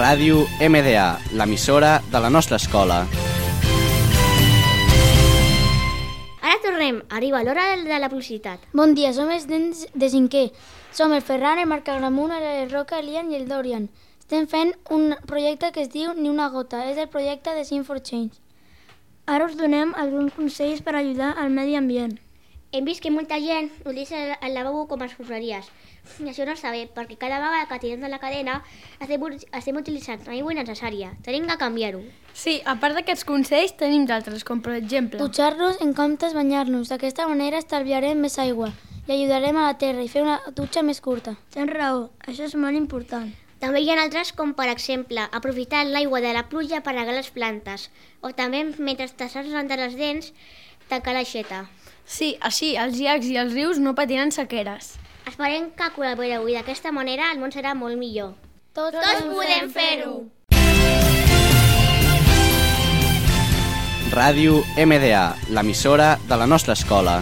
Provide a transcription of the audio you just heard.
Ràdio MDA, l'emissora de la nostra escola. Ara tornem. Arriba l'hora de la publicitat. Bon dia, som els nens de cinquè. Som el Ferran, el Marc Agramunt, el Roca, el Ian i el Dorian. Estem fent un projecte que es diu Ni una gota. És el projecte de Sing for Change. Ara us donem alguns consells per ajudar al medi ambient. Hem vist que molta gent utilitza el- lavabo com a escombraries. I això no està bé, perquè cada vegada que tirem de la cadena estem, estem utilitzant aigua innecessària. Tenim que canviar-ho. Sí, a part d'aquests consells tenim d'altres, com per exemple... Dutxar-nos en comptes banyar-nos. D'aquesta manera estalviarem més aigua i ajudarem a la terra i fer una dutxa més curta. Tens raó, això és molt important. També hi ha altres com, per exemple, aprofitar l'aigua de la pluja per regar les plantes, o també, mentre t'estàs rentant les dents, tancar l'aixeta. Sí, així els llacs i els rius no patiran sequeres. Esperem que col·laboreu i d'aquesta manera el món serà molt millor. Tots, Tots podem fer-ho! Ràdio MDA, l'emissora de la nostra escola.